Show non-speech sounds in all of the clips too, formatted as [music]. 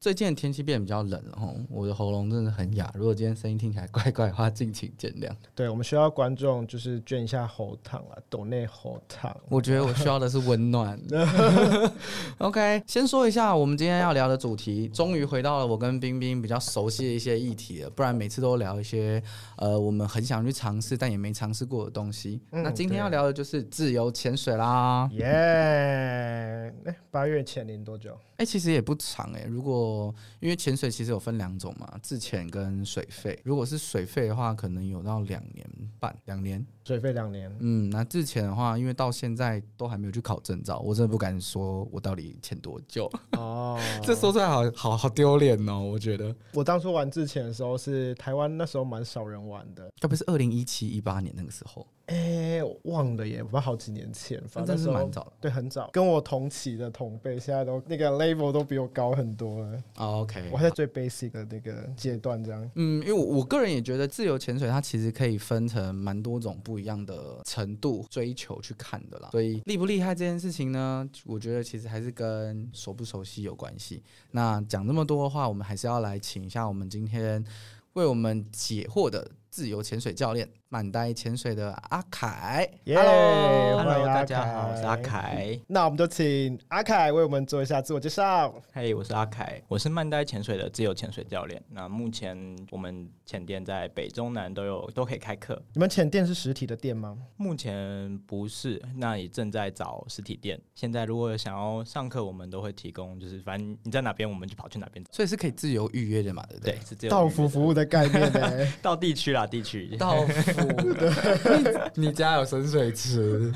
最近的天气变得比较冷了吼，我的喉咙真的很哑。如果今天声音听起来怪怪的话，敬请见谅。对，我们需要观众就是捐一下喉糖啊，抖内喉糖。我觉得我需要的是温暖。[laughs] OK，先说一下我们今天要聊的主题，终于回到了我跟冰冰比较熟悉的一些议题了。不然每次都聊一些呃我们很想去尝试但也没尝试过的东西。嗯那今天要聊的就是自由潜水啦。耶！哎，八月潜龄多久？哎、其实也不长哎、如果因为潜水其实有分两种嘛，自潜跟水费。如果是水费的话，可能有到两年半，两年。水费两年。嗯，那之前的话，因为到现在都还没有去考证照，我真的不敢说我到底潜多久。哦，[laughs] 这说出来好好好丢脸哦，我觉得。我当初玩之前的时候是台湾那时候蛮少人玩的。该不是二零一七一八年那个时候，哎，我忘了耶，不知道好几年前，那反正是蛮早的。对，很早，跟我同期的同辈，现在都那个 level 都比我高很多了。哦 OK，我还在最 basic 的那个阶段，这样。嗯，因为我我个人也觉得自由潜水它其实可以分成蛮多种不不一样的程度追求去看的啦。所以厉不厉害这件事情呢，我觉得其实还是跟熟不熟悉有关系。那讲这么多的话，我们还是要来请一下我们今天为我们解惑的自由潜水教练满呆潜水的阿凯。耶，Hello，Hello，大家好，我是阿凯。那我们就请阿凯为我们做一下自我介绍。嘿我是阿凯，我是曼呆潜水的自由潜水教练。那目前我们潜店在北中南都有都可以开课。你们潜店是实体的店吗？目前不是，那也正在找实体店。现在如果想要上课，我们都会提供，就是反正你在哪边，我们就跑去哪边。所以是可以自由预约的嘛，对不对？对，是这样。到服服务的概念呢？[laughs] 到地区啦，地区。到付 [laughs] 你你家有深水池？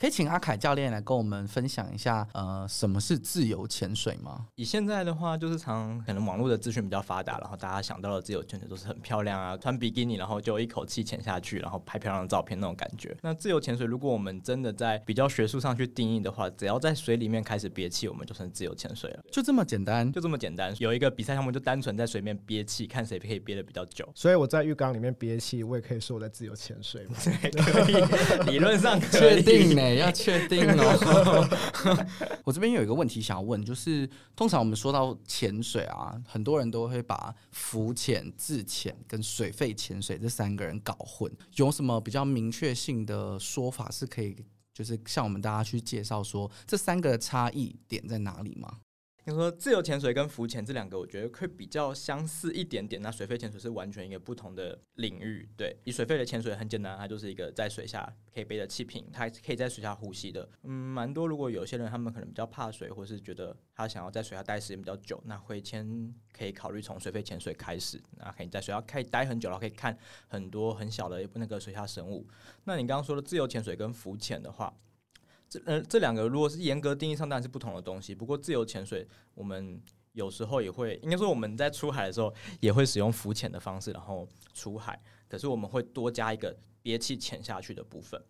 可以请阿凯教练来跟我们分享一下，呃，什么是自由潜水吗？以现在的话，就是常可能网络的资讯比较发达，然后大家想到的自由潜水都是很漂亮啊，穿比基尼，然后就一口气潜下去，然后拍漂亮的照片那种感觉。那自由潜水，如果我们真的在比较学术上去定义的话，只要在水里面开始憋气，我们就算自由潜水了，就这么简单？就这么简单。有一个比赛项目，就单纯在水面憋气，看谁可以憋得比较久。所以我在浴缸里面憋气，我也可以说我在自由潜水嘛。[laughs] 对，可以，[laughs] 理论上可确以。定呢？要确定哦。[laughs] 我这边有一个问题想要问，就是通常我们说到潜水啊，很多人都会把浮潜、自潜跟水肺潜水这三个人搞混。有什么比较明确性的说法是可以，就是向我们大家去介绍说这三个差异点在哪里吗？你说自由潜水跟浮潜这两个，我觉得会比较相似一点点。那水肺潜水是完全一个不同的领域。对，以水肺的潜水很简单，它就是一个在水下可以背着气瓶，它可以在水下呼吸的。嗯，蛮多。如果有些人他们可能比较怕水，或是觉得他想要在水下待时间比较久，那会先可以考虑从水肺潜水开始。那可以在水下可以待很久，然后可以看很多很小的那个水下生物。那你刚刚说的自由潜水跟浮潜的话，这呃这两个如果是严格定义上当然是不同的东西。不过自由潜水我们有时候也会，应该说我们在出海的时候也会使用浮潜的方式，然后出海。可是我们会多加一个憋气潜下去的部分。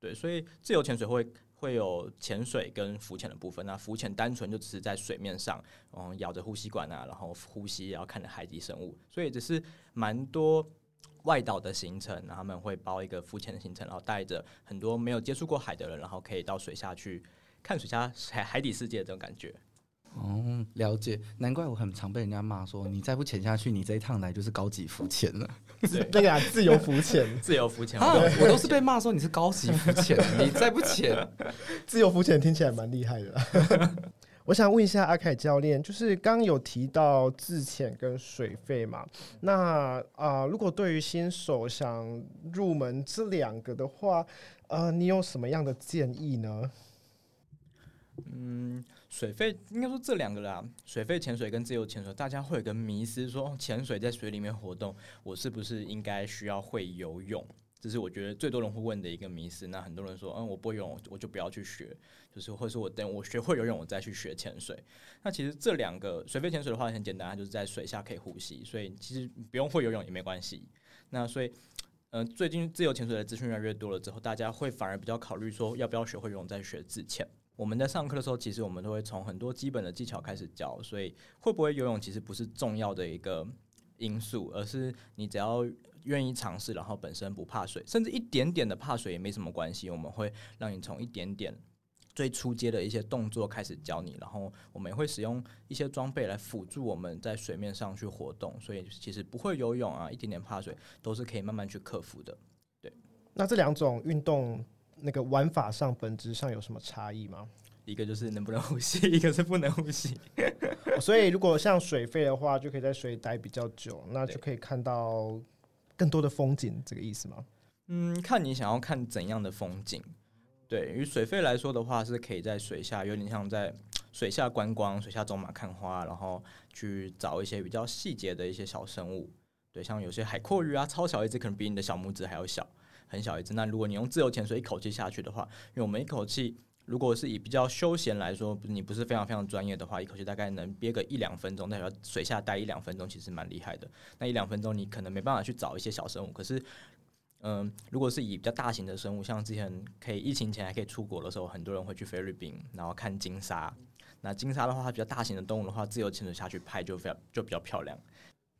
对，所以自由潜水会会有潜水跟浮潜的部分。那浮潜单纯就只是在水面上，嗯，咬着呼吸管啊，然后呼吸，然后看着海底生物。所以只是蛮多外岛的行程，然后他们会包一个浮潜的行程，然后带着很多没有接触过海的人，然后可以到水下去看水下海海底世界的这种感觉。哦，了解，难怪我很常被人家骂说，你再不潜下去，你这一趟来就是高级浮潜了。对，[laughs] 那个啊，自由浮潜，[laughs] 自由浮潜，啊，我都是被骂说你是高级浮潜，你再不潜，[laughs] 自由浮潜听起来蛮厉害的啦。我想问一下阿凯教练，就是刚有提到自潜跟水费嘛？那啊、如果对于新手想入门这两个的话，呃，你有什么样的建议呢？嗯，水费应该说这两个啦，水费潜水跟自由潜水，大家会有个迷思说，潜水在水里面活动，我是不是应该需要会游泳？这是我觉得最多人会问的一个迷思。那很多人说，嗯，我不会游泳，我就不要去学，就是或者说我等我学会游泳，我再去学潜水。那其实这两个水肺潜水的话很简单，就是在水下可以呼吸，所以其实不用会游泳也没关系。那所以，嗯，最近自由潜水的资讯越来越多了之后，大家会反而比较考虑说，要不要学会游泳再学自潜。我们在上课的时候，其实我们都会从很多基本的技巧开始教，所以会不会游泳其实不是重要的一个因素，而是你只要愿意尝试，然后本身不怕水，甚至一点点的怕水也没什么关系。我们会让你从一点点最初阶的一些动作开始教你，然后我们也会使用一些装备来辅助我们在水面上去活动。所以其实不会游泳啊，一点点怕水都是可以慢慢去克服的。对，那这两种运动。那个玩法上本质上有什么差异吗？一个就是能不能呼吸，[laughs] 一个是不能呼吸。所以如果像水肺的话，就可以在水里待比较久，那就可以看到更多的风景，这个意思吗？嗯，看你想要看怎样的风景。对于水肺来说的话，是可以在水下，有点像在水下观光、水下走马看花，然后去找一些比较细节的一些小生物。对，像有些海阔鱼啊，超小一只，可能比你的小拇指还要小。很小一只，那如果你用自由潜水一口气下去的话，因为我们一口气，如果是以比较休闲来说，你不是非常非常专业的话，一口气大概能憋个一两分钟，代表水下待一两分钟，其实蛮厉害的。那一两分钟你可能没办法去找一些小生物，可是，嗯，如果是以比较大型的生物，像之前可以疫情前还可以出国的时候，很多人会去菲律宾，然后看金鲨。那金鲨的话，它比较大型的动物的话，自由潜水下去拍就非常就比较漂亮。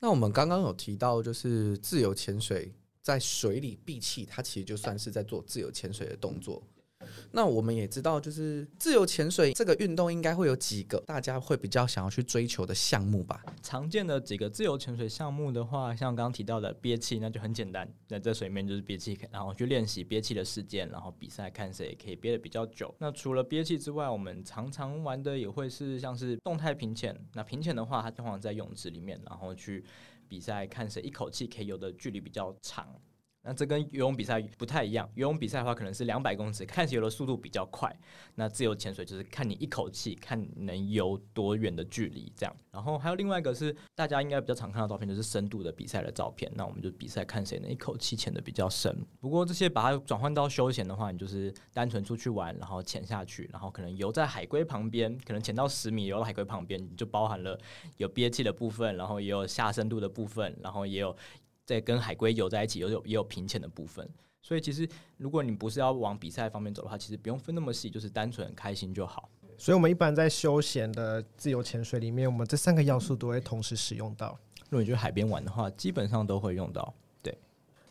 那我们刚刚有提到，就是自由潜水。在水里闭气，它其实就算是在做自由潜水的动作。那我们也知道，就是自由潜水这个运动应该会有几个大家会比较想要去追求的项目吧？常见的几个自由潜水项目的话，像刚刚提到的憋气，那就很简单，在这水面就是憋气，然后去练习憋气的事件，然后比赛看谁可以憋得比较久。那除了憋气之外，我们常常玩的也会是像是动态平潜。那平潜的话，它通常在泳池里面，然后去。比赛看谁一口气可以游的距离比较长，那这跟游泳比赛不太一样。游泳比赛的话，可能是两百公尺，看谁游的速度比较快。那自由潜水就是看你一口气，看能游多远的距离这样。然后还有另外一个是大家应该比较常看到照片，就是深度的比赛的照片。那我们就比赛看谁能一口气潜的比较深。不过这些把它转换到休闲的话，你就是单纯出去玩，然后潜下去，然后可能游在海龟旁边，可能潜到十米，游到海龟旁边，就包含了有憋气的部分，然后也有下深度的部分，然后也有。在跟海龟游在一起，有有也有平潜的部分，所以其实如果你不是要往比赛方面走的话，其实不用分那么细，就是单纯开心就好。所以，我们一般在休闲的自由潜水里面，我们这三个要素都会同时使用到。如果你去海边玩的话，基本上都会用到。对，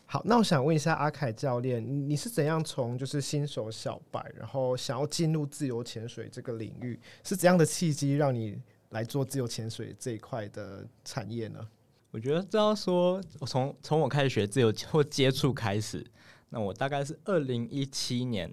好，那我想问一下阿凯教练，你是怎样从就是新手小白，然后想要进入自由潜水这个领域，是怎样的契机让你来做自由潜水这一块的产业呢？我觉得这样说，我从从我开始学自由或接触开始，那我大概是二零一七年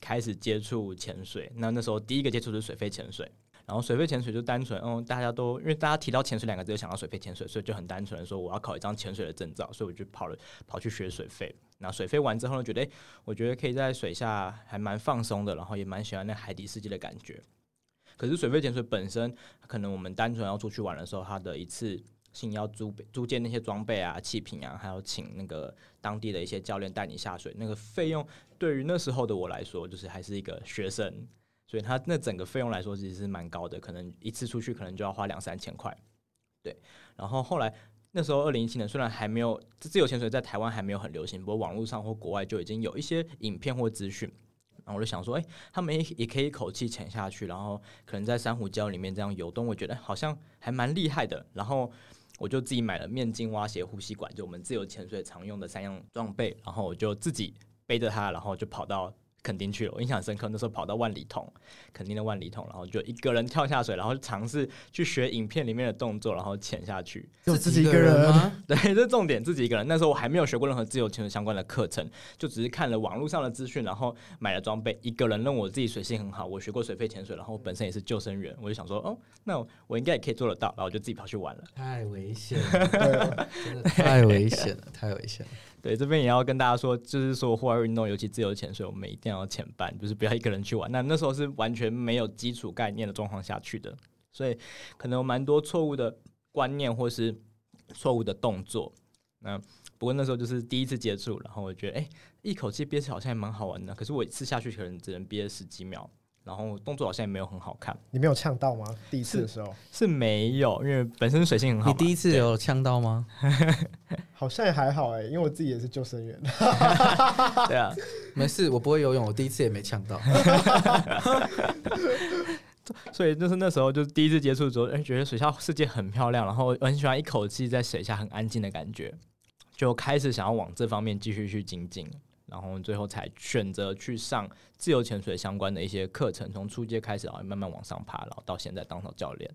开始接触潜水。那那时候第一个接触是水肺潜水，然后水肺潜水就单纯，嗯，大家都因为大家提到潜水两个字就想到水肺潜水，所以就很单纯的说我要考一张潜水的证照，所以我就跑了跑去学水肺。那水肺完之后呢，觉得哎，我觉得可以在水下还蛮放松的，然后也蛮喜欢那海底世界的感觉。可是水肺潜水本身，可能我们单纯要出去玩的时候，它的一次。性要租租借那些装备啊、气瓶啊，还要请那个当地的一些教练带你下水，那个费用对于那时候的我来说，就是还是一个学生，所以他那整个费用来说其实是蛮高的，可能一次出去可能就要花两三千块。对，然后后来那时候二零一七年，虽然还没有自由潜水在台湾还没有很流行，不过网络上或国外就已经有一些影片或资讯，然后我就想说，哎，他们也也可以一口气潜下去，然后可能在珊瑚礁里面这样游动，我觉得好像还蛮厉害的，然后。我就自己买了面镜、蛙鞋、呼吸管，就我们自由潜水常用的三样装备，然后我就自己背着它，然后就跑到。肯定去了，我印象深刻。那时候跑到万里桶，肯定的万里桶，然后就一个人跳下水，然后尝试去学影片里面的动作，然后潜下去。就自己一个人吗？[laughs] 对，这重点，自己一个人。那时候我还没有学过任何自由潜水相关的课程，就只是看了网络上的资讯，然后买了装备，一个人。认为我自己水性很好，我学过水肺潜水，然后本身也是救生员，我就想说，哦，那我应该也可以做得到，然后我就自己跑去玩了。太危险了，太危险了，太危险了。对，这边也要跟大家说，就是说户外运动，尤其自由潜水，我们一定要潜伴，就是不要一个人去玩。那那时候是完全没有基础概念的状况下去的，所以可能有蛮多错误的观念或是错误的动作。那不过那时候就是第一次接触，然后我觉得哎、一口气憋气好像也蛮好玩的。可是我一次下去可能只能憋十几秒，然后动作好像也没有很好看，你没有呛到吗？第一次的时候是没有，因为本身水性很好。你第一次有呛到吗？[laughs] 好像也还好哎、因为我自己也是救生员。[laughs] 对啊，[laughs] 没事，我不会游泳，我第一次也没呛到。所以就是那时候就是第一次接触之后，哎、觉得水下世界很漂亮，然后我很喜欢一口气在水下很安静的感觉，就开始想要往这方面继续去精进，然后最后才选择去上自由潜水相关的一些课程，从初阶开始，然后慢慢往上爬，然后到现在当上教练。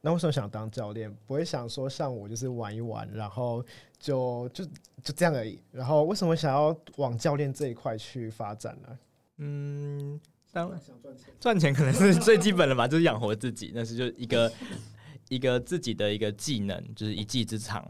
那为什么想当教练？不会想说像我就是玩一玩，然后就就就这样而已。然后为什么想要往教练这一块去发展呢？嗯，当然想赚钱。赚钱可能是最基本的吧，就是养活自己，那是就一个一个自己的一个技能，就是一技之长。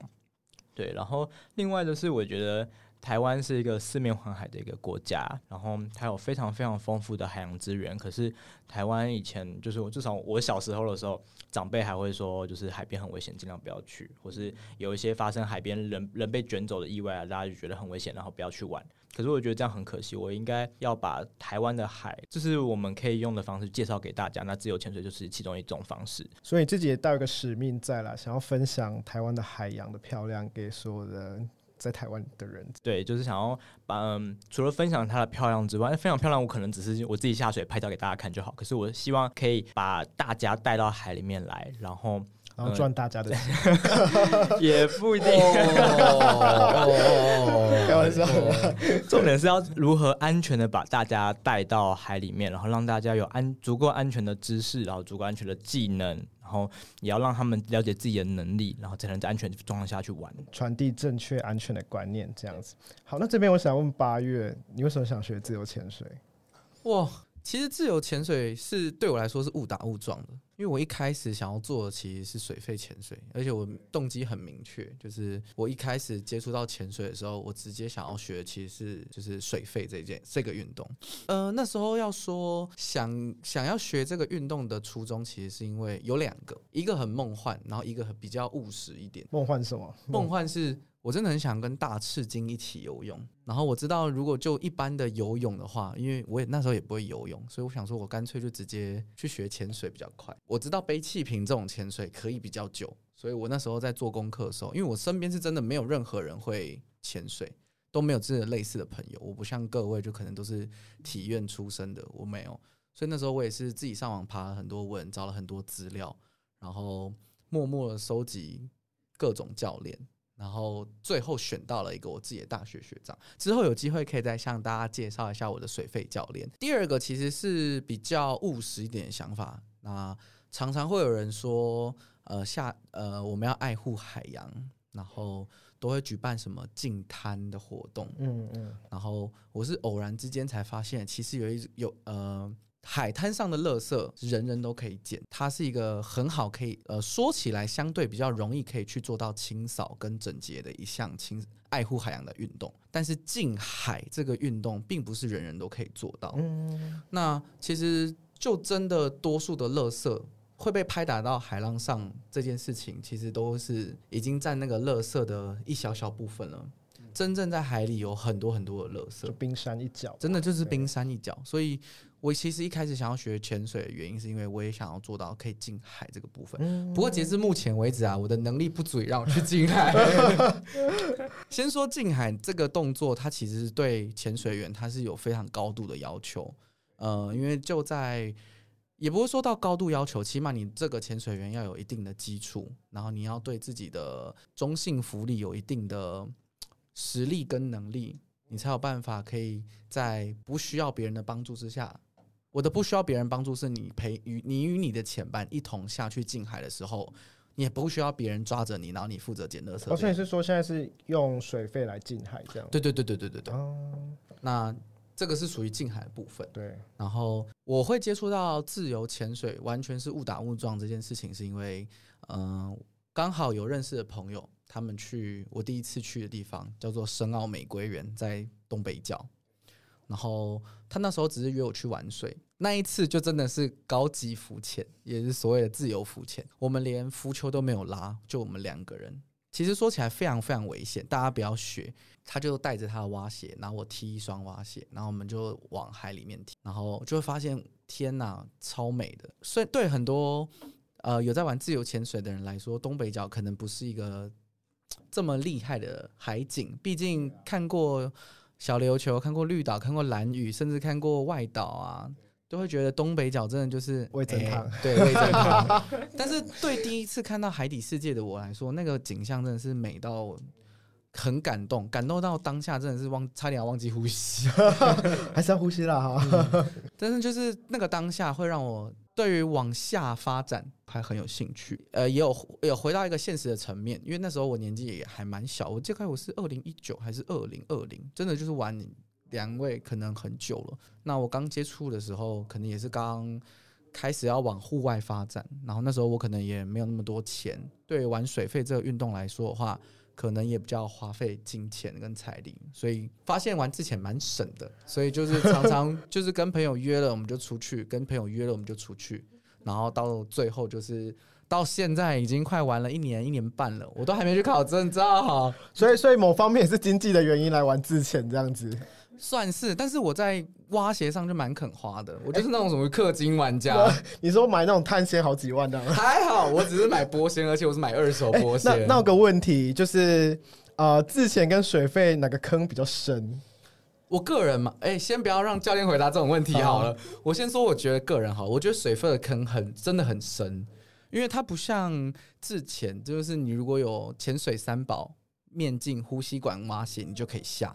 对，然后另外的是，我觉得台湾是一个四面环海的一个国家，然后它有非常非常丰富的海洋资源。可是台湾以前就是我至少我小时候的时候，长辈还会说，就是海边很危险，尽量不要去，或是有一些发生海边人人被卷走的意外啊，大家就觉得很危险，然后不要去玩。可是我觉得这样很可惜，我应该要把台湾的海，就是我们可以用的方式介绍给大家。那自由潜水就是其中一种方式。所以自己也带有一个使命在啦，想要分享台湾的海洋的漂亮给所有的在台湾的人。对，就是想要把嗯，除了分享它的漂亮之外，分享漂亮我可能只是我自己下水拍照给大家看就好。可是我希望可以把大家带到海里面来，然后然后赚大家的钱，[laughs] 也不一定。哦开玩笑。重点是要如何安全的把大家带到海里面，然后让大家有安足够安全的知识，然后足够安全的技能，然后也要让他们了解自己的能力，然后才能在安全状况下去玩。传递正确安全的观念，这样子。好，那这边我想问八月，你为什么想学自由潜水？哇，其实自由潜水是对我来说是误打误撞的，因为我一开始想要做的其实是水肺潜水，而且我动机很明确，就是我一开始接触到潜水的时候，我直接想要学的其实是就是水肺这件这个运动。呃，那时候要说想想要学这个运动的初衷，其实是因为有两个，一个很梦幻，然后一个很比较务实一点。梦幻什么？梦幻是我真的很想跟大赤鲸一起游泳，然后我知道如果就一般的游泳的话，因为我也那时候也不会游泳，所以我想说我干脆就直接去学潜水比较快。我知道背气瓶这种潜水可以比较久，所以我那时候在做功课的时候，因为我身边是真的没有任何人会潜水。都没有这类似的朋友，我不像各位就可能都是体院出身的，我没有，所以那时候我也是自己上网爬了很多文，找了很多资料，然后默默的收集各种教练，然后最后选到了一个我自己的大学学长。之后有机会可以再向大家介绍一下我的水费教练。第二个其实是比较务实一点的想法，那常常会有人说，呃，下呃我们要爱护海洋，然后都会举办什么净滩的活动，嗯嗯，然后我是偶然之间才发现，其实有一有呃海滩上的垃圾人人都可以捡，它是一个很好可以呃说起来相对比较容易可以去做到清扫跟整洁的一项清爱护海洋的运动。但是近海这个运动并不是人人都可以做到。嗯，那其实就真的多数的垃圾会被拍打到海浪上这件事情，其实都是已经占那个垃圾的一小小部分了。真正在海里有很多很多的垃圾就，冰山一角，真的就是冰山一角。所以我其实一开始想要学潜水的原因，是因为我也想要做到可以进海这个部分。嗯不过截至目前为止啊，我的能力不足以让我去进海。[laughs] 先说进海这个动作，它其实是对潜水员它是有非常高度的要求。呃，因为就在也不会说到高度要求，起码你这个潜水员要有一定的基础，然后你要对自己的中性浮力有一定的实力跟能力，你才有办法可以在不需要别人的帮助之下。我的不需要别人帮助，是你陪与你与你的潜伴一同下去进海的时候，你也不需要别人抓着你，然后你负责捡垃圾。哦，所以是说现在是用水费来进海这样？对对对对对对对。哦，那这个是属于近海的部分。对，然后我会接触到自由潜水，完全是误打误撞这件事情，是因为嗯，刚、好有认识的朋友，他们去我第一次去的地方叫做深澳玫瑰园，在东北角。然后他那时候只是约我去玩水，那一次就真的是高级浮潜，也是所谓的自由浮潜。我们连浮球都没有拉，就我们两个人其实说起来非常非常危险，大家不要学。他就带着他的蛙鞋，然后我踢一双蛙鞋，然后我们就往海里面踢，然后就会发现天哪，超美的。所以对很多呃有在玩自由潜水的人来说，东北角可能不是一个这么厉害的海景，毕竟看过小琉球、看过绿岛、看过蓝屿，甚至看过外岛啊。都会觉得东北角真的就是味噌汤，对味噌汤。[laughs] 但是对第一次看到海底世界的我来说，那个景象真的是美到很感动，感动到当下真的是忘差点要忘记呼吸，[laughs] 还是要呼吸啦哈。但是就是那个当下会让我对于往下发展还很有兴趣，呃，也有有回到一个现实的层面，因为那时候我年纪也还蛮小，我记得我是二零一九还是二零二零，真的就是玩。两位可能很久了，那我刚接触的时候，可能也是刚开始要往户外发展，然后那时候我可能也没有那么多钱，对玩水费这个运动来说的话，可能也比较花费金钱跟财力，所以发现玩之前蛮省的，所以就是常常 [laughs] 就是跟朋友约了我们就出去，跟朋友约了我们就出去，然后到最后就是到现在已经快玩了一年一年半了，我都还没去考证照，所以所以某方面也是经济的原因来玩自潜这样子。算是，但是我在挖鞋上就蛮肯花的。我就是那种什么氪金玩家。[laughs] 你说买那种碳纤好几万的？还好，我只是买波纤，而且我是买二手波鞋。[laughs] 那个问题就是，呃，自钱跟水费哪个坑比较深？我个人嘛，哎，先不要让教练回答这种问题好了。我先说，我觉得个人好，我觉得水费的坑很真的很深，因为它不像自潜，就是你如果有潜水三宝、面镜、呼吸管、挖鞋，你就可以下。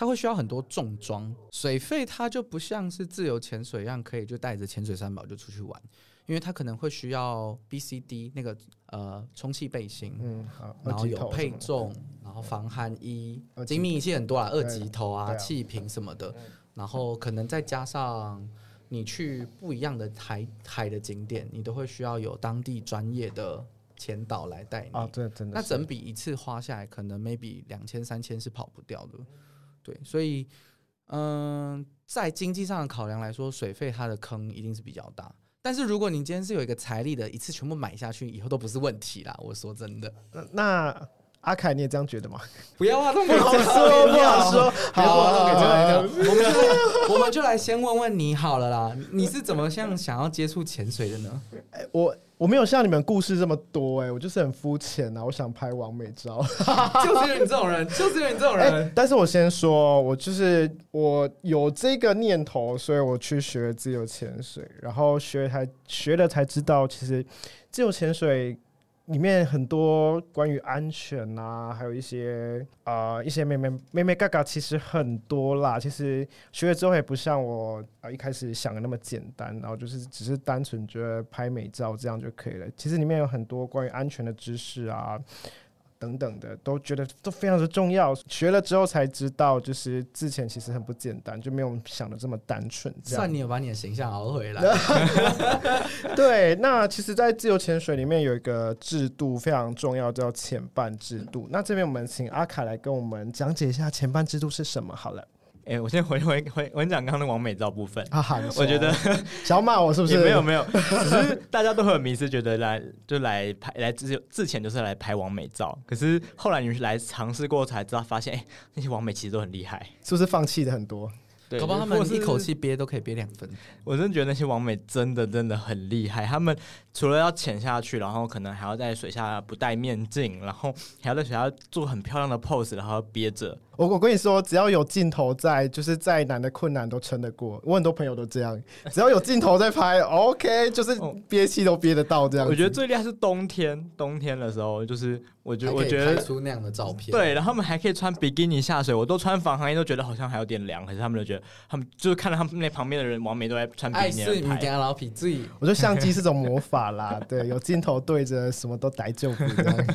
它会需要很多重装，水费它就不像是自由潜水一样，可以就带着潜水三宝就出去玩，因为它可能会需要 B、C、D 那个呃充气背心，嗯，好，然后有配重，然后防寒衣，精密仪器很多啊，二级头啊，气瓶什么的，然后可能再加上你去不一样的海海的景点，你都会需要有当地专业的前导来带你啊，对，真的，那整笔一次花下来，可能 maybe 两千三千是跑不掉的。对，所以，嗯，在经济上的考量来说，水费它的坑一定是比较大。但是如果你今天是有一个财力的，一次全部买下去，以后都不是问题啦。我说真的，那阿凯你也这样觉得吗？不要啊，都不好说，不好说。好，我们就我们就来先问问你好了啦，你是怎么像想要接触潜水的呢？我。我没有像你们故事这么多哎，我就是很肤浅呐。我想拍完美照，就是因为你这种人，就是因为你这种人。但是我先说，我就是我有这个念头，所以我去学自由潜水，然后学才学了才知道，其实自由潜水。里面很多关于安全啊，还有一些啊一些妹妹妹妹嘎嘎，其实很多啦。其实学了之后也不像我啊一开始想的那么简单，然后就是只是单纯觉得拍美照这样就可以了。其实里面有很多关于安全的知识啊。等等的都觉得都非常的重要，学了之后才知道，就是之前其实很不简单，就没有想的这么单纯。算你有把你的形象熬回来。[laughs] 对，那其实，在自由潜水里面有一个制度非常重要，叫潜伴制度。那这边我们请阿卡来跟我们讲解一下潜伴制度是什么。好了。哎，我先回回回，我讲刚刚的完美照部分。啊，好，我觉得 [laughs] 想骂我是不是？没有没有，[laughs] 只是大家都很迷失，觉得来就来拍来自之前就是来拍完美照。可是后来你们来尝试过才知道，发现哎，那些完美其实都很厉害，是不是放弃的很多？搞不好他们一口气憋都可以憋两分。我真的觉得那些完美真的真的很厉害，他们除了要潜下去，然后可能还要在水下不戴面镜，然后 [laughs] 还要在水下做很漂亮的 pose，然后憋着。我我跟你说，只要有镜头在，就是再难的困难都撑得过。我很多朋友都这样，[laughs] 只要有镜头在拍，OK，就是憋气都憋得到这样。我觉得最厉害是冬天，冬天的时候，就是我觉得我觉得拍出那样的照片。对，然后他们还可以穿比基尼下水，我都穿防寒衣都觉得好像还有点凉，可是他们就觉得他们就是看到他们那旁边的人，王美都在穿比基尼拍。爱老皮自己，我觉得相机是种魔法啦，[laughs] 对，有镜头对着什么都逮就。不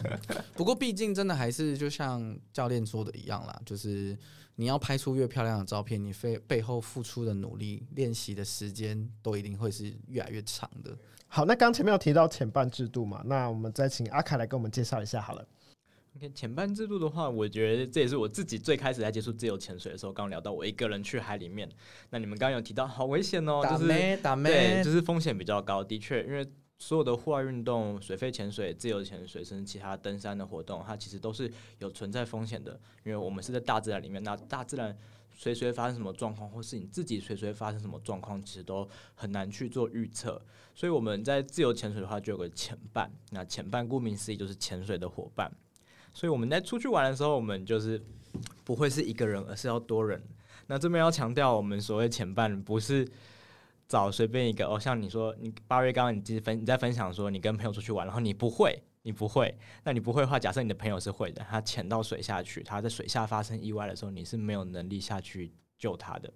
[laughs] 不过毕竟真的还是就像教练说的一样啦，就。是你要拍出越漂亮的照片，你非背后付出的努力、练习的时间都一定会是越来越长的。好，那刚前面有提到前半制度嘛，那我们再请阿凯来跟我们介绍一下好了。OK，前半制度的话，我觉得这也是我自己最开始在接触自由潜水的时候，刚聊到我一个人去海里面。那你们刚刚有提到好危险哦，就是打对，就是风险比较高。的确，因为所有的户外运动，水肺潜水、自由潜水，甚至其他登山的活动，它其实都是有存在风险的，因为我们是在大自然里面，那大自然随随发生什么状况，或是你自己随随发生什么状况，其实都很难去做预测。所以我们在自由潜水的话，就有个潜伴，那潜伴顾名思义就是潜水的伙伴。所以我们在出去玩的时候，我们就是不会是一个人，而是要多人。那这边要强调，我们所谓潜伴不是找随便一个哦，像你说，你八月刚刚你其实分你在分享说，你跟朋友出去玩，然后你不会，你不会，那你不会的话，假设你的朋友是会的，他潜到水下去，他在水下发生意外的时候，你是没有能力下去救他的。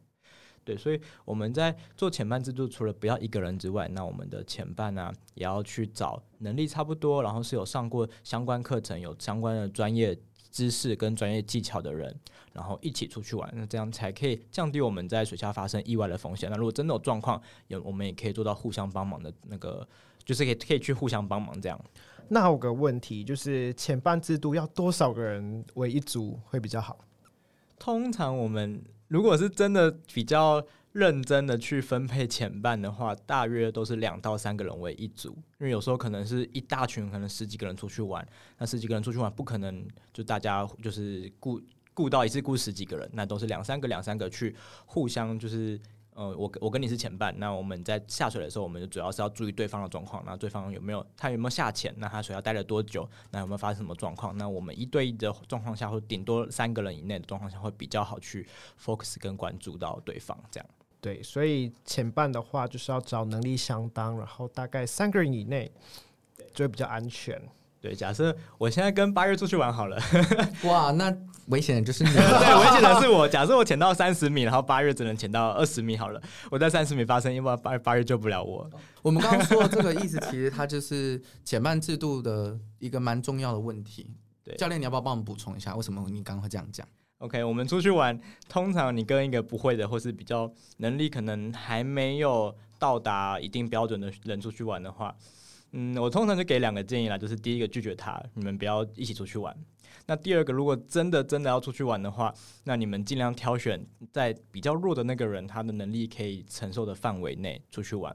对，所以我们在做潜伴制度，除了不要一个人之外，那我们的潜伴呢，也要去找能力差不多，然后是有上过相关课程、有相关的专业知识跟专业技巧的人，然后一起出去玩，那这样才可以降低我们在水下发生意外的风险。那如果真的有状况，也我们也可以做到互相帮忙的那个，就是可以可以去互相帮忙这样。那有个问题就是潜伴制度要多少个人为一组会比较好？通常我们。如果是真的比较认真的去分配前半的话，大约都是两到三个人为一组，因为有时候可能是一大群，可能十几个人出去玩，那十几个人出去玩不可能就大家就是顾顾到一次顾十几个人，那都是两三个两三个去互相就是。呃，我我跟你是前半，那我们在下水的时候，我们就主要是要注意对方的状况，那对方有没有他有没有下潜，那他水要待了多久，那有没有发生什么状况？那我们一对一的状况下，或顶多三个人以内的状况下，会比较好去 focus 跟关注到对方这样。对，所以前半的话就是要找能力相当，然后大概三个人以内，就会比较安全。对，假设我现在跟八月出去玩好了，[laughs] 哇，那危险的就是你，[laughs] 对，危险的是我。假设我潜到三十米，然后八月只能潜到二十米好了，我在三十米发生意外，八八月救不了我。[laughs] 我们刚刚说的这个意思，其实它就是减慢制度的一个蛮重要的问题。对，教练，你要不要帮我们补充一下，为什么你刚刚会这样讲？OK，我们出去玩，通常你跟一个不会的，或是比较能力可能还没有到达一定标准的人出去玩的话。嗯，我通常就给两个建议啦，就是第一个拒绝他，你们不要一起出去玩。那第二个，如果真的真的要出去玩的话，那你们尽量挑选在比较弱的那个人他的能力可以承受的范围内出去玩。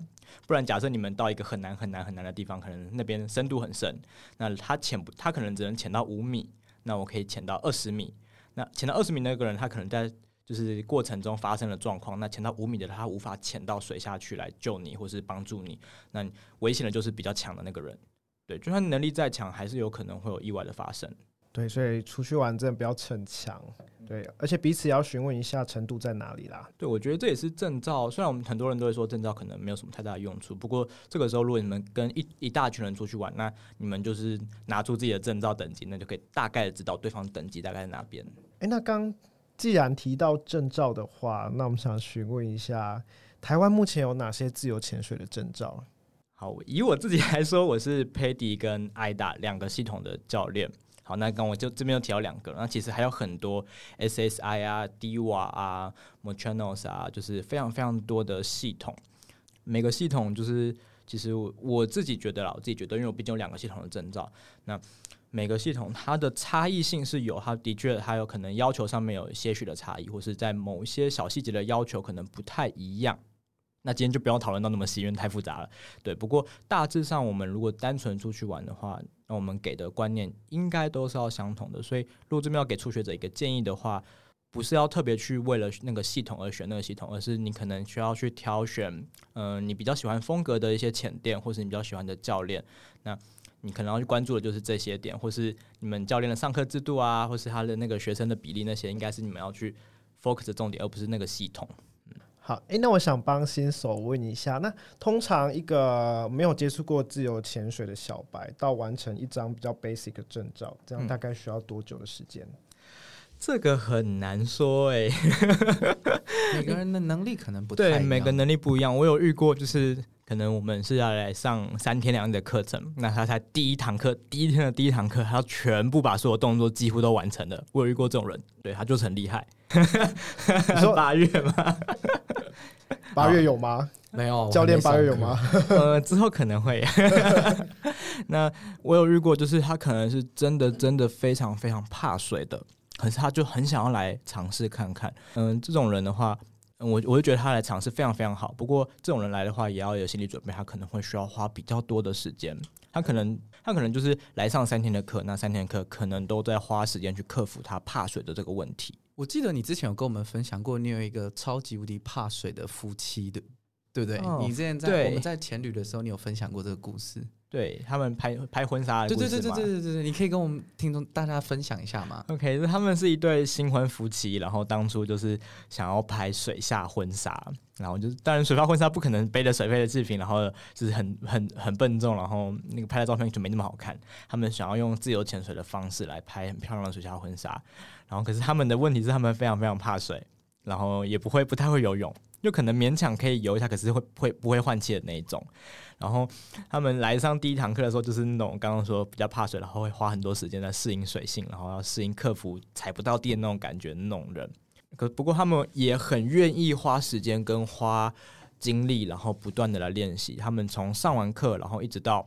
不然，假设你们到一个很难很难很难的地方，可能那边深度很深，那他潜不，他可能只能潜到五米，那我可以潜到二十米。那潜到二十米那个人，他可能在。就是过程中发生了状况，那潜到五米的他无法潜到水下去来救你，或是帮助你，那危险的就是比较强的那个人。对，就算能力再强，还是有可能会有意外的发生。对，所以出去玩真的不要逞强。对，而且彼此要询问一下程度在哪里啦。对，我觉得这也是证照。虽然我们很多人都会说证照可能没有什么太大的用处，不过这个时候如果你们跟一一大群人出去玩，那你们就是拿出自己的证照等级，那就可以大概的知道对方等级大概在哪边。哎，那刚。既然提到证照的话，那我们想询问一下，台湾目前有哪些自由潜水的证照？好，以我自己来说，我是 Paddy 跟 IDA 两个系统的教练。好，那刚我就这边又提到两个，那其实还有很多 SSI 啊、DWA 啊、m o c h a n n e l s 啊，就是非常非常多的系统。每个系统就是，其实我自己觉得啦，我自己觉得，因为我毕竟有两个系统的证照，那。每个系统它的差异性是有，它的确还有可能要求上面有些许的差异，或是在某一些小细节的要求可能不太一样。那今天就不要讨论到那么细，因为太复杂了。对，不过大致上我们如果单纯出去玩的话，那我们给的观念应该都是要相同的。所以如果这边要给初学者一个建议的话，不是要特别去为了那个系统而选那个系统，而是你可能需要去挑选，嗯，你比较喜欢风格的一些浅店，或是你比较喜欢的教练。那你可能要去关注的就是这些点，或是你们教练的上课制度啊，或是他的那个学生的比例那些，应该是你们要去 focus 的重点，而不是那个系统。嗯，好，诶，那我想帮新手问一下，那通常一个没有接触过自由潜水的小白，到完成一张比较 basic 的证照，这样大概需要多久的时间？这个很难说，诶，每个人的能力可能不 [laughs] 对，每个能力不一样。我有遇过，就是。可能我们是要来上三天两夜的课程，那他才第一堂课，第一天的第一堂课，他要全部把所有动作几乎都完成了。我有遇过这种人，对他就是很厉害。[laughs] 你说八月吗？[laughs] 八月有吗？没有，教练八月有吗？呃，之后可能会。[laughs] 那我有遇过，就是他可能是真的真的非常非常怕水的，可是他就很想要来尝试看看。嗯，这种人的话。嗯我我就觉得他来尝试非常非常好。不过这种人来的话，也要有心理准备，他可能会需要花比较多的时间。他可能他可能就是来上三天的课，那三天的课可能都在花时间去克服他怕水的这个问题。我记得你之前有跟我们分享过，你有一个超级无敌怕水的夫妻的，对不对？哦你之前在我们在前旅的时候，你有分享过这个故事。对他们拍拍婚纱的对对对对对对对对，你可以跟我们听众大家分享一下吗？OK，他们是一对新婚夫妻，然后当初就是想要拍水下婚纱，然后就是当然水下婚纱不可能背着水费的制品，然后就是很很很笨重，然后那个拍的照片就没那么好看。他们想要用自由潜水的方式来拍很漂亮的水下婚纱，然后可是他们的问题是他们非常非常怕水，然后也不会不太会游泳，就可能勉强可以游一下，可是会会不会换气的那一种。然后他们来上第一堂课的时候，就是那种刚刚说比较怕水，然后会花很多时间在适应水性，然后要适应克服踩不到地的那种感觉的那种人。可不过他们也很愿意花时间跟花精力，然后不断的来练习。他们从上完课，然后一直到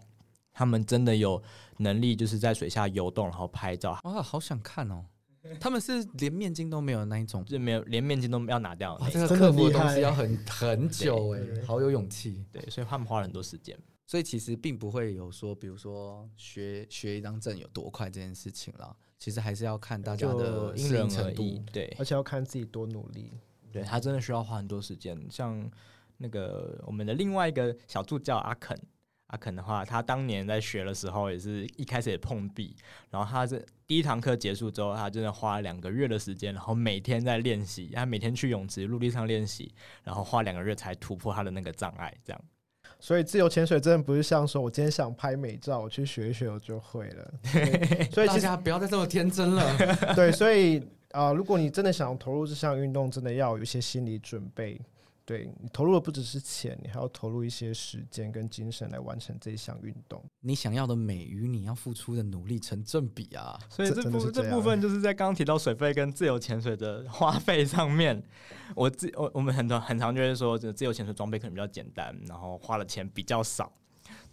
他们真的有能力，就是在水下游动，然后拍照，哇，好想看哦！[laughs] 他们是连面巾都没有那一种，就是没有连面巾都要拿掉的哇。这个真的克服的东西要很很久哎对，好有勇气。对，所以他们花了很多时间。所以其实并不会有说，比如说学学一张证有多快这件事情啦，其实还是要看大家的适因人而应程度异。，对，而且要看自己多努力。对他真的需要花很多时间。像那个我们的另外一个小助教阿肯，阿肯的话，他当年在学的时候也是一开始也碰壁，然后他是第一堂课结束之后，他真的花了两个月的时间，然后每天在练习，他每天去泳池、陆地上练习，然后花两个月才突破他的那个障碍，这样。所以自由潜水真的不是像说我今天想拍美照，我去学一学我就会了。[laughs] 所以大其实家不要再这么天真了。对，所以啊、如果你真的想投入这项运动，真的要有一些心理准备。对你投入的不只是钱，你还要投入一些时间跟精神来完成这一项运动。你想要的美与你要付出的努力成正比啊！所以这部是这这部分 [laughs] 就是在刚刚提到水费跟自由潜水的 [laughs] 花费上面，我自我我们很多很常就会说，这自由潜水装备可能比较简单，然后花的钱比较少。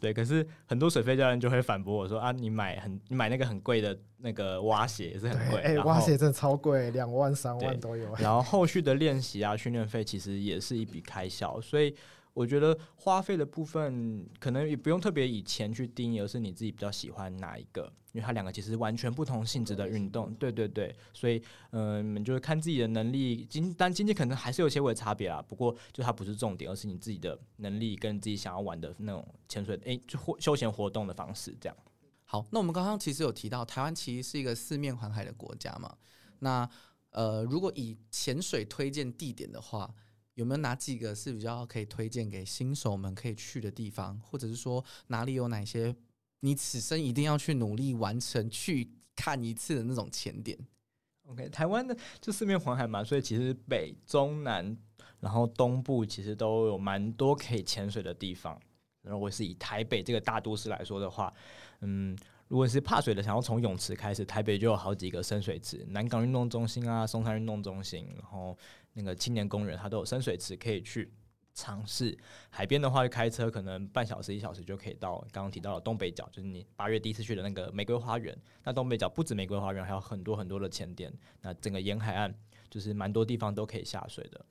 对，可是很多水费教练就会反驳我说啊，你买很你买那个很贵的那个蛙鞋也是很贵，哎、蛙鞋真的超贵，两万、三万都有。然后后续的练习啊、训练费其实也是一笔开销，所以我觉得花费的部分可能也不用特别以钱去定义，而是你自己比较喜欢哪一个，因为它两个其实完全不同性质的运动。对对对，所以嗯，你们就是看自己的能力，经但经济可能还是有些微差别啦。不过就它不是重点，而是你自己的能力跟自己想要玩的那种潜水，诶，就活休闲活动的方式这样。好，那我们刚刚其实有提到，台湾其实是一个四面环海的国家嘛。那呃，如果以潜水推荐地点的话，有没有哪几个是比较可以推荐给新手们可以去的地方，或者是说哪里有哪些你此生一定要去努力完成、去看一次的那种潜点？OK，台湾的就四面环海嘛，所以其实北、中、南，然后东部其实都有蛮多可以潜水的地方。如果是以台北这个大都市来说的话，嗯，如果是怕水的，想要从泳池开始，台北就有好几个深水池，南港运动中心啊、松山运动中心，然后那个青年公园，它都有深水池可以去尝试。海边的话，开车可能半小时一小时就可以到刚刚提到的东北角，就是你八月第一次去的那个玫瑰花园。那东北角不止玫瑰花园，还有很多很多的潜点。那整个沿海岸就是蛮多地方都可以下水的。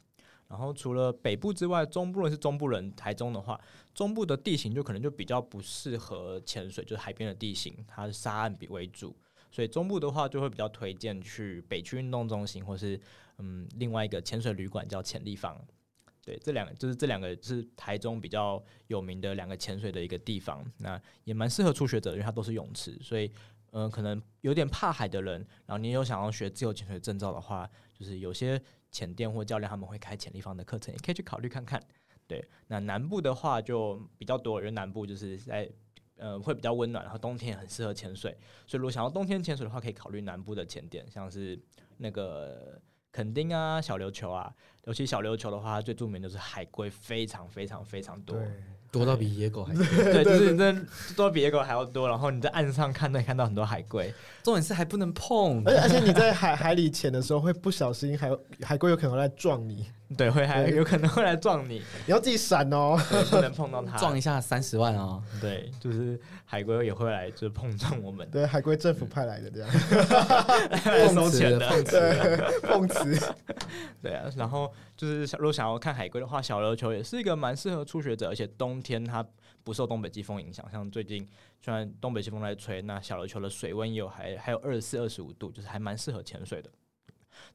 然后除了北部之外，中部人是中部人，台中的话，中部的地形就可能就比较不适合潜水，就是海边的地形，它是沙岸比为主，所以中部的话就会比较推荐去北区运动中心，或是嗯另外一个潜水旅馆叫潜立方。对，这两个就是这两个是台中比较有名的两个潜水的一个地方，那也蛮适合初学者，因为它都是泳池，所以嗯、呃可能有点怕海的人，然后你有想要学自由潜水证照的话，就是有些潜店或教练他们会开潜立方的课程，也可以去考虑看看。对，那南部的话就比较多，因为南部就是在呃会比较温暖，然后冬天也很适合潜水，所以如果想要冬天潜水的话，可以考虑南部的潜点，像是那个垦丁啊、小琉球啊，尤其小琉球的话，最著名的就是海龟非常非常非常多，多到比野狗还多。[laughs] 对，就是你真的多比野狗还要多，然后你在岸上看那看到很多海龟，重点是还不能碰而。且而且你在 [laughs] 海海里潜的时候，会不小心海海龟有可能会来撞你。对，会还有可能会来撞你，你要自己闪哦。不能碰到它。[laughs] 撞一下三十万哦。对，就是海龟也会来，就是碰撞我们，对，海龟政府派来的这样，来 [laughs] 收钱的。对，碰瓷。[laughs] 对啊，然后就是想如果想要看海龟的话，小琉球也是一个蛮适合初学者，而且冬天它不受东北季风影响。像最近虽然东北季风在吹，那小琉球的水温也有还还有二十四、二十五度，就是还蛮适合潜水的。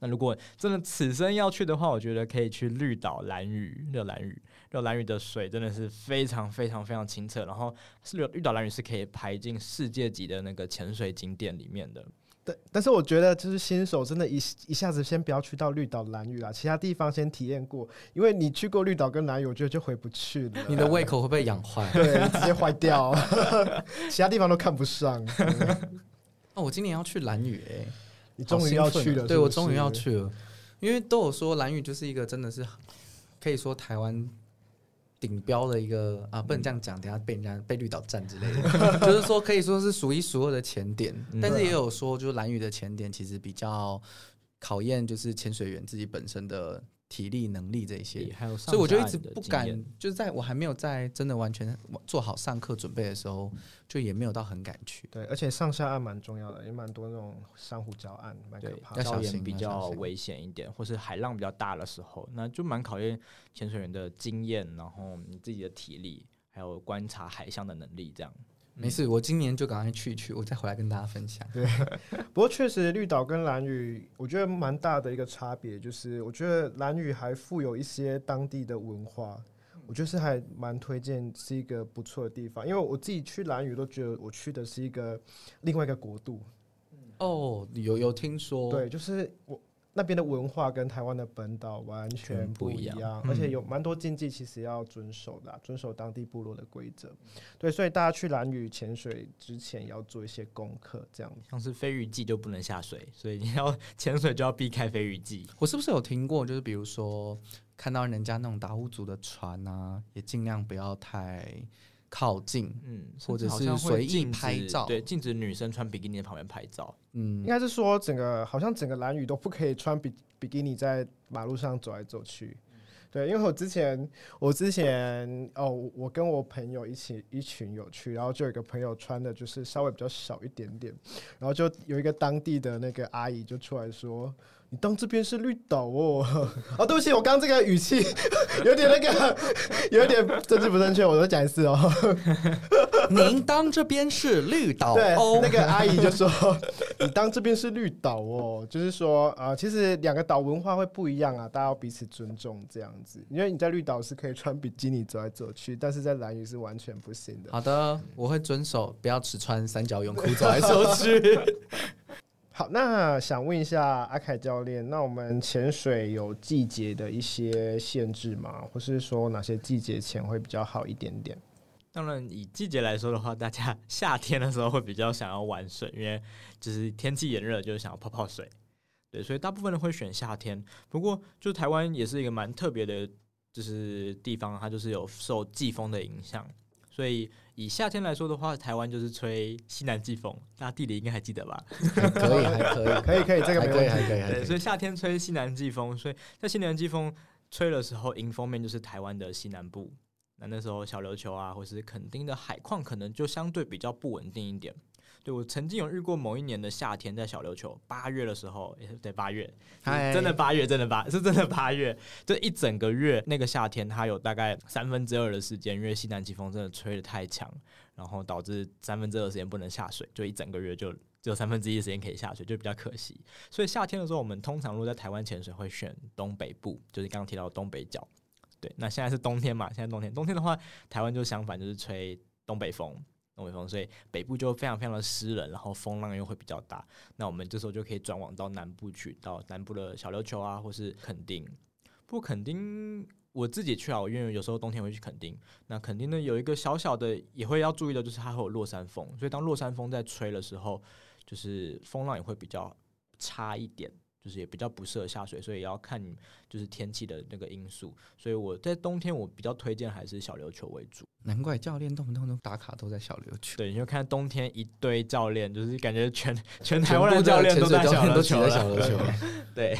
那如果真的此生要去的话，我觉得可以去绿岛蓝屿、热蓝屿。热蓝屿的水真的是非常非常非常清澈，然后是绿绿岛蓝屿是可以排进世界级的那个潜水景点里面的。但但是我觉得，就是新手真的一一下子先不要去到绿岛、蓝屿啦，其他地方先体验过，因为你去过绿岛跟蓝屿，我觉得就回不去了。你的胃口会被养坏。[laughs] 对，直接坏掉，[laughs] 其他地方都看不上。哦，我今年要去蓝屿哎、你终于要去了，对我终于要。去了，因为都有说蓝屿就是一个真的是可以说台湾顶标的一个啊，不能这样讲，等下被人家被绿岛占之类的，[laughs] 就是说可以说是数一数二的潜点，嗯但是也有说就是蓝屿的潜点其实比较考验就是潜水员自己本身的体力能力这一些。还有上所以我就一直不敢，就是在我还没有在真的完全做好上课准备的时候，就也没有到很敢去。对，而且上下岸蛮重要的，也蛮多那种珊瑚礁岸，蛮可对怕，的。要小心礁岩比较危险一点，或是海浪比较大的时候，那就蛮考验潜水员的经验，然后你自己的体力，还有观察海象的能力，这样。没事，我今年就赶快去一去，我再回来跟大家分享。对 [laughs] 不过确实，绿岛跟蓝屿，我觉得蛮大的一个差别，就是我觉得蓝屿还富有一些当地的文化，我觉得是还蛮推荐，是一个不错的地方。因为我自己去蓝屿都觉得我去的是一个另外一个国度，哦，有有听说，对，就是我那边的文化跟台湾的本岛完全全不不一一样而且有蛮多禁忌其实要遵守的啊、遵守当地部落的规则。对，所以大家去蓝屿潜水之前也要做一些功课，这样。像是飞鱼季就不能下水，所以你要潜水就要避开飞鱼季。[laughs] 我是不是有听过？就是比如说看到人家那种达悟族的船啊，也尽量不要太靠近。嗯，或者是随意拍照对，禁止女生穿比基尼在旁边拍照。嗯应，该是说整个好像整个蓝屿都不可以穿比比基尼在马路上走来走去。对，因为我之前我之前哦，我跟我朋友一起一群有去，然后就有一个朋友穿的就是稍微比较少一点点，然后就有一个当地的那个阿姨就出来说：“你当这边是绿岛哦。[laughs] ”哦，对不起，我刚刚这个语气 [laughs] 有点那个，[laughs] 有点政治不正确，我再讲一次哦。您当这边是绿岛对，哦，那个阿姨就说：“你当这边是绿岛哦，就是说啊、呃其实两个岛文化会不一样啊，大家要彼此尊重这样子。因为你在绿岛是可以穿比基尼走来走去，但是在蓝屿是完全不行的。好的，我会遵守，不要只穿三角泳裤走来走去。好，那想问一下阿凯教练，那我们潜水有季节的一些限制吗？或是说哪些季节潜会比较好一点点？当然，以季节来说的话，大家 [laughs] 夏天的时候会比较想要玩水，因为就是天气炎热，就是想要泡泡水。对，所以大部分人会选夏天。不过，就台湾也是一个蛮特别的，就是地方，它就是有受季风的影响。所以以夏天来说的话，台湾就是吹西南季风，大家地理应该还记得吧？[laughs] 可以，还可以，可以，可以，这个还可以，没问题。还可以，还对，可以。所以夏天吹西南季风，所以在西南季风吹的时候，迎风面就是台湾的西南部。那那时候小琉球啊，或是垦丁的海况可能就相对比较不稳定一点。对我曾经有遇过某一年的夏天，在小琉球八月的时候，也对八月，嗨真的八月，真的八是真的八月，这一整个月那个夏天，它有大概三分之二的时间，因为西南季风真的吹得太强，然后导致三分之二的时间不能下水，就一整个月就只有三分之一的时间可以下水，就比较可惜。所以夏天的时候，我们通常如果在台湾潜水会选东北部，就是刚刚提到的东北角。对，那现在是冬天嘛，现在冬天，冬天的话，台湾就相反，就是吹东北风。东北风，所以北部就非常非常的湿冷，然后风浪又会比较大。那我们这时候就可以转往到南部去，到南部的小琉球啊，或是垦丁。不过垦丁我自己去啊，我因为有时候冬天会去垦丁。那垦丁呢有一个小小的也会要注意的，就是它会有落山风，所以当落山风在吹的时候，就是风浪也会比较差一点。就是也比较不适合下水，所以也要看就是天气的那个因素。所以我在冬天我比较推荐还是小琉球为主。难怪教练动不动都打卡都在小琉球，对，你就看冬天一堆教练，就是感觉全全台湾的教练潜都在小。琉球。[laughs] 对，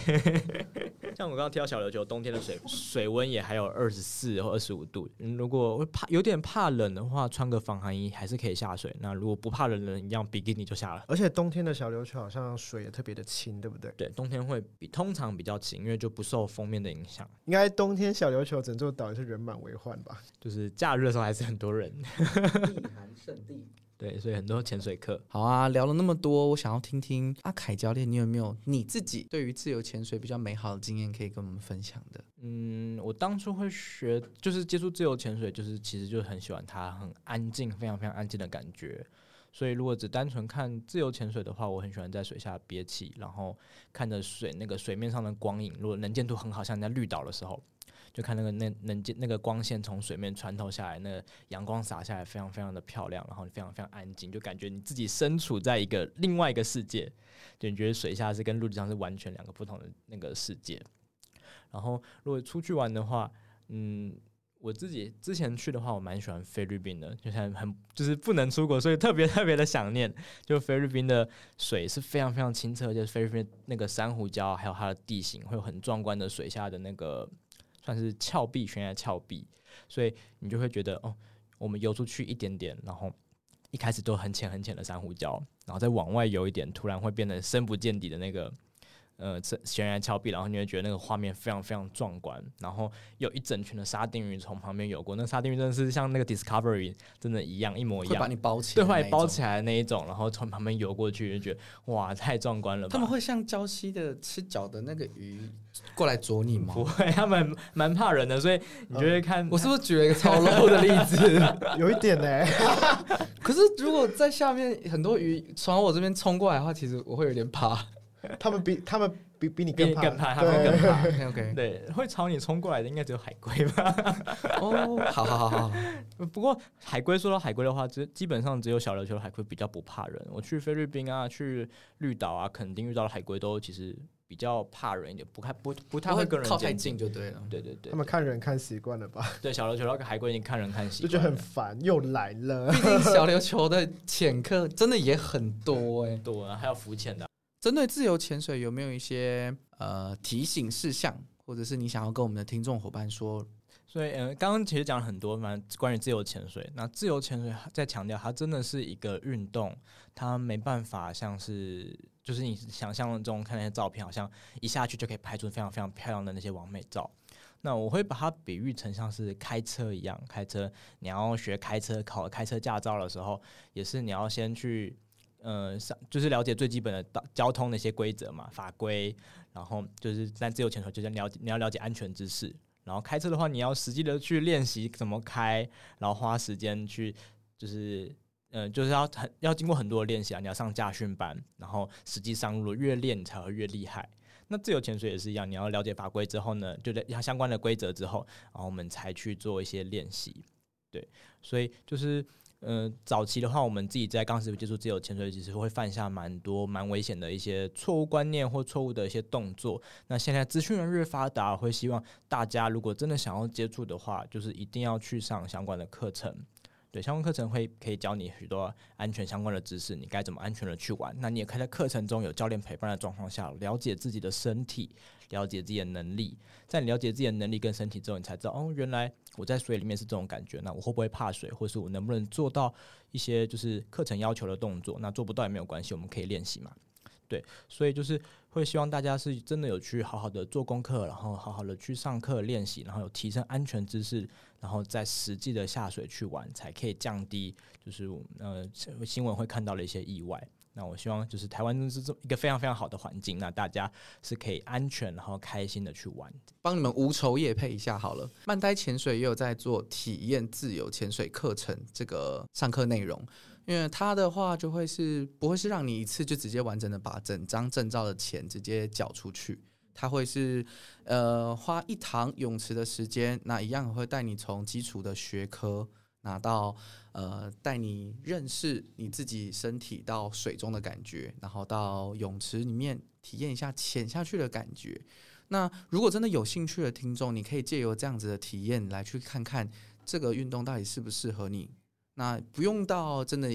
像我刚刚提到小琉球，冬天的水水温也还有二十四或二十五度。嗯如果会怕有点怕冷的话，穿个防寒衣还是可以下水。那如果不怕冷的人，一样比基尼就下了。而且冬天的小琉球好像水也特别的清，对不对？对，冬天会比通常比较清，因为就不受封面的影响。应该冬天小琉球整座岛也是人满为患吧？就是假日的时候还是很多人，[laughs] 避寒圣地。对，所以很多潜水课。好啊，聊了那么多，我想要听听阿凯教练，你有没有你自己对于自由潜水比较美好的经验可以跟我们分享的？嗯，我当初会学，就是接触自由潜水，就是其实就很喜欢它很安静、非常非常安静的感觉。所以如果只单纯看自由潜水的话，我很喜欢在水下憋气，然后看着水那个水面上的光影，如果能见度很好，像在绿岛的时候，就看那个那能见那个光线从水面穿透下来，那个阳光洒下来，非常非常的漂亮，然后非常非常安静，就感觉你自己身处在一个另外一个世界，就你觉得水下是跟陆地上是完全两个不同的那个世界。然后如果出去玩的话，嗯，我自己之前去的话，我蛮喜欢菲律宾的，就像很就是不能出国，所以特别特别的想念。就菲律宾的水是非常非常清澈，就是菲律宾那个珊瑚礁，还有它的地形，会有很壮观的水下的那个算是峭壁，悬崖峭壁，所以你就会觉得哦，我们游出去一点点，然后一开始都很浅很浅的珊瑚礁，然后再往外游一点，突然会变得深不见底的那个。呃，这悬崖峭壁，然后你会觉得那个画面非常非常壮观，然后有一整群的沙丁鱼从旁边游过，那沙丁鱼真的是像那个 Discovery 真的一样，一模一样，会把你包起对，来，会把你包起。来的那一种，然后从旁边游过去，就觉得哇，太壮观了吧。他们会像礁溪的吃脚的那个鱼过来啄你吗不？会，他们蛮怕人的，所以你就会看，我是不是举了一个超 [laughs] low 的例子？[laughs] [laughs] 有一点呢、可是如果在下面很多鱼从我这边冲过来的话，其实我会有点怕。[laughs] 他们比他们比比你更怕，更怕，他对们更怕。OK OK，对，会朝你冲过来的应该只有海龟吧？哦，好好好好好，[laughs] 不过海龟说到海龟的话，只基本上只有小琉球的海龟比较不怕人。我去菲律宾啊，去绿岛啊，肯定遇到的海龟都其实比较怕人一点，不太不不太会跟人靠太近就对了。对对对他，们看人看习惯了吧，对小琉球那个海龟，已经看人看习就觉得惯了，很烦，又来了。[laughs] 毕竟小琉球的潜客真的也很多哎、多啊，还有浮潜的啊。针对自由潜水，有没有一些呃提醒事项，或者是你想要跟我们的听众伙伴说？所以，嗯、刚刚其实讲了很多嘛，关于自由潜水。那自由潜水在强调，它真的是一个运动，它没办法像是就是你想象中看那些照片，好像一下去就可以拍出非常非常漂亮的那些完美照。那我会把它比喻成像是开车一样，开车你要学开车考开车驾照的时候，也是你要先去。呃，上就是了解最基本的道交通的一些规则嘛，法规，然后就是在自由潜水就是了解你要了解安全知识，然后开车的话，你要实际的去练习怎么开，然后花时间去，就是，嗯，就是要很要经过很多的练习啊，你要上驾训班，然后实际上路越练才会越厉害。那自由潜水也是一样，你要了解法规之后呢，就要相关的规则之后，然后我们才去做一些练习。对，所以就是。嗯，早期的话，我们自己在刚开始接触自由潜水，其实会犯下蛮多蛮危险的一些错误观念或错误的一些动作。那现在资讯越发达，会希望大家如果真的想要接触的话，就是一定要去上相关的课程。对，相关课程会可以教你许多安全相关的知识，你该怎么安全的去玩。那你也可以在课程中有教练陪伴的状况下，了解自己的身体，了解自己的能力。在你了解自己的能力跟身体之后，你才知道哦，原来我在水里面是这种感觉。那我会不会怕水，或是我能不能做到一些就是课程要求的动作？那做不到也没有关系，我们可以练习嘛。对，所以就是会希望大家是真的有去好好的做功课，然后好好的去上课练习，然后有提升安全知识，然后再实际的下水去玩，才可以降低就是呃新闻会看到的一些意外。那我希望就是台湾是这一个非常非常好的环境，那大家是可以安全然后开心的去玩。帮你们无酬夜配一下好了。慢呆潜水也有在做体验自由潜水课程这个上课内容，因为它的话就会是不会是让你一次就直接完整的把整张证照的钱直接缴出去，它会是呃花一堂泳池的时间，那一样会带你从基础的学科拿到呃带你认识你自己身体到水中的感觉，然后到泳池里面体验一下潜下去的感觉。那如果真的有兴趣的听众，你可以借由这样子的体验来去看看这个运动到底适不适合你。那不用到真的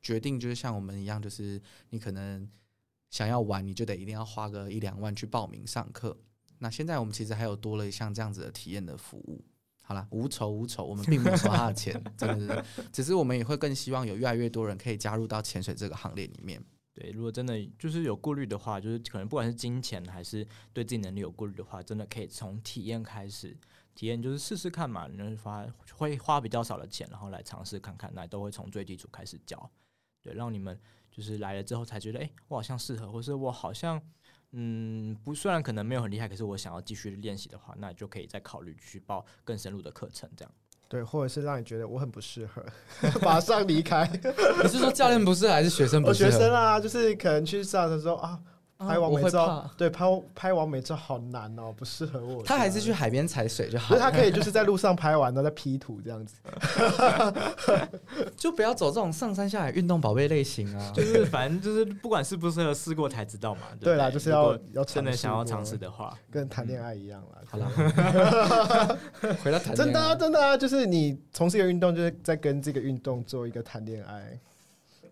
决定，就是像我们一样，就是你可能想要玩，你就得一定要花个一两万去报名上课。那现在我们其实还有多了像这样子的体验的服务。好啦，无酬无酬，我们并没有收他的钱，真的是，只是我们也会更希望有越来越多人可以加入到潜水这个行列里面。对，如果真的就是有顾虑的话，就是可能不管是金钱还是对自己能力有顾虑的话，真的可以从体验开始，体验就是试试看嘛，你会花会花比较少的钱，然后来尝试看看，那都会从最基础开始教，对，让你们就是来了之后才觉得，哎，我好像适合，或是我好像。嗯，不，虽然可能没有很厉害，可是我想要继续练习的话，那就可以再考虑去报更深入的课程，这样。对，或者是让你觉得我很不适合，[laughs] 马上离开。你是说教练不适合，还是学生不适合？学生啊，就是可能去上的时候啊。拍完美照，对，拍拍完美照好难哦，不适合我。他还是去海边踩水就好。他可以就 [laughs] 是在路上拍完，然后再 P 图这样子。就不要走这种上山下海运动宝贝类型啊。[laughs] 就是反正就是不管适不适合试过才知道嘛。对啦，就是要要真的想要尝试的话，跟谈恋爱一样啦。好了，[laughs] 回到谈真的啊，真的啊，就是你从事一个运动，就是在跟这个运动做一个谈恋爱。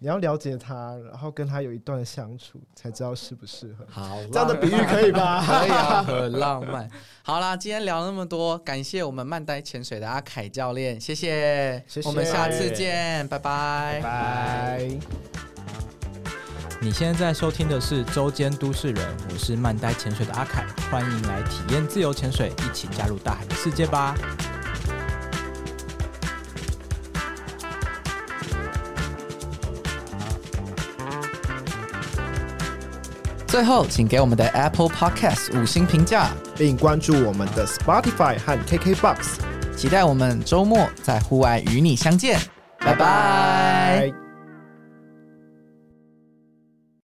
你要了解他，然后跟他有一段相处，才知道适不适合。好，这样的比喻可以吧？[laughs] 可以啊，很浪漫。好啦，今天聊那么多，感谢我们慢呆潜水的阿凯教练，谢谢，谢谢，我们下次见，拜拜，拜。你现在在收听的是周间都市人，我是慢呆潜水的阿凯，欢迎来体验自由潜水，一起加入大海的世界吧。最后，请给我们的 Apple Podcast 五星评价，并关注我们的 Spotify 和 KKBox。期待我们周末在户外与你相见，拜拜。